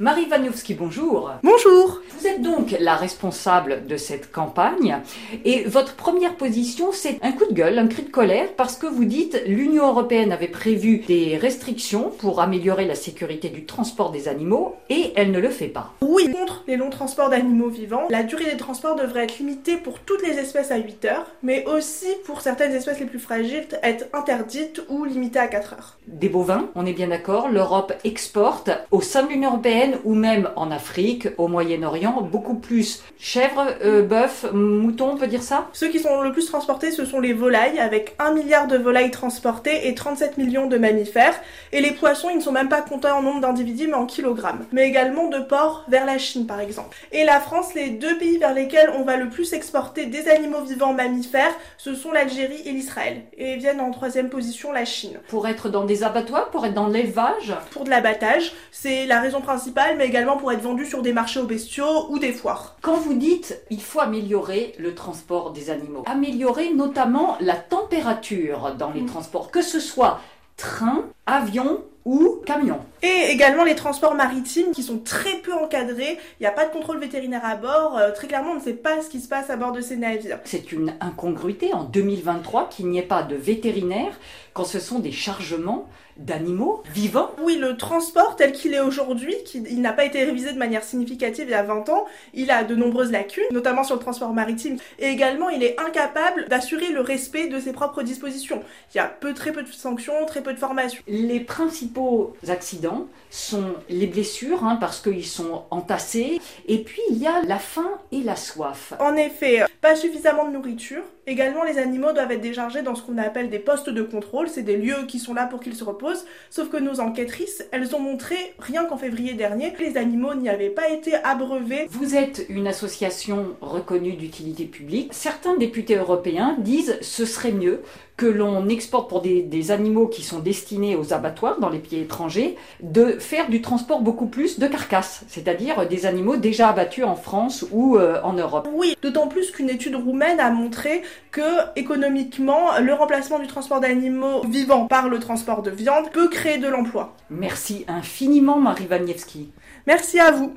Marie Waniowski, bonjour. Bonjour. Vous êtes donc la responsable de cette campagne et votre première position, c'est un coup de gueule, un cri de colère parce que vous dites l'Union européenne avait prévu des restrictions pour améliorer la sécurité du transport des animaux et elle ne le fait pas. Oui, contre les longs transports d'animaux vivants, la durée des transports devrait être limitée pour toutes les espèces à 8 heures, mais aussi pour certaines espèces les plus fragiles être interdite ou limitée à 4 heures. Des bovins, on est bien d'accord, l'Europe exporte au sein de l'Union européenne ou même en Afrique, au Moyen-Orient, beaucoup plus chèvres, euh, bœufs, moutons, on peut dire ça? Ceux qui sont le plus transportés, ce sont les volailles, avec 1 milliard de volailles transportées et 37 millions de mammifères. Et les poissons, ils ne sont même pas comptés en nombre d'individus, mais en kilogrammes. Mais également de porcs vers la Chine, par exemple. Et la France, les deux pays vers lesquels on va le plus exporter des animaux vivants mammifères, ce sont l'Algérie et l'Israël. Et viennent en troisième position la Chine. Pour être dans des abattoirs, pour être dans l'élevage? Pour de l'abattage, c'est la raison principale, mais également pour être vendu sur des marchés aux bestiaux ou des foires. Quand vous dites il faut améliorer le transport des animaux, améliorer notamment la température dans les transports, que ce soit train, avion ou camion. Et également les transports maritimes qui sont très peu encadrés, il n'y a pas de contrôle vétérinaire à bord, euh, très clairement on ne sait pas ce qui se passe à bord de ces navires. C'est une incongruité en 2023 qu'il n'y ait pas de vétérinaire quand ce sont des chargements d'animaux vivants. Oui, le transport tel qu'il est aujourd'hui, il n'a pas été révisé de manière significative il y a 20 ans, il a de nombreuses lacunes, notamment sur le transport maritime, et également il est incapable d'assurer le respect de ses propres dispositions. Il y a peu, très peu de sanctions, très peu de formation. Les principaux accidents sont les blessures, hein, parce qu'ils sont entassés, et puis il y a la faim et la soif. En effet, pas suffisamment de nourriture. Également, les animaux doivent être déchargés dans ce qu'on appelle des postes de contrôle, c'est des lieux qui sont là pour qu'ils se reposent, sauf que nos enquêtrices, elles ont montré, rien qu'en février dernier, que les animaux n'y avaient pas été abreuvés. Vous êtes une association reconnue d'utilité publique. Certains députés européens disent ce serait mieux que l'on exporte pour des, des, animaux qui sont destinés aux abattoirs dans les pays étrangers, de faire du transport beaucoup plus de carcasses, c'est-à-dire des animaux déjà abattus en France ou euh, en Europe. Oui, d'autant plus qu'une étude roumaine a montré que économiquement, le remplacement du transport d'animaux vivants par le transport de viande peut créer de l'emploi. Merci infiniment Marie Waniewski. Merci à vous.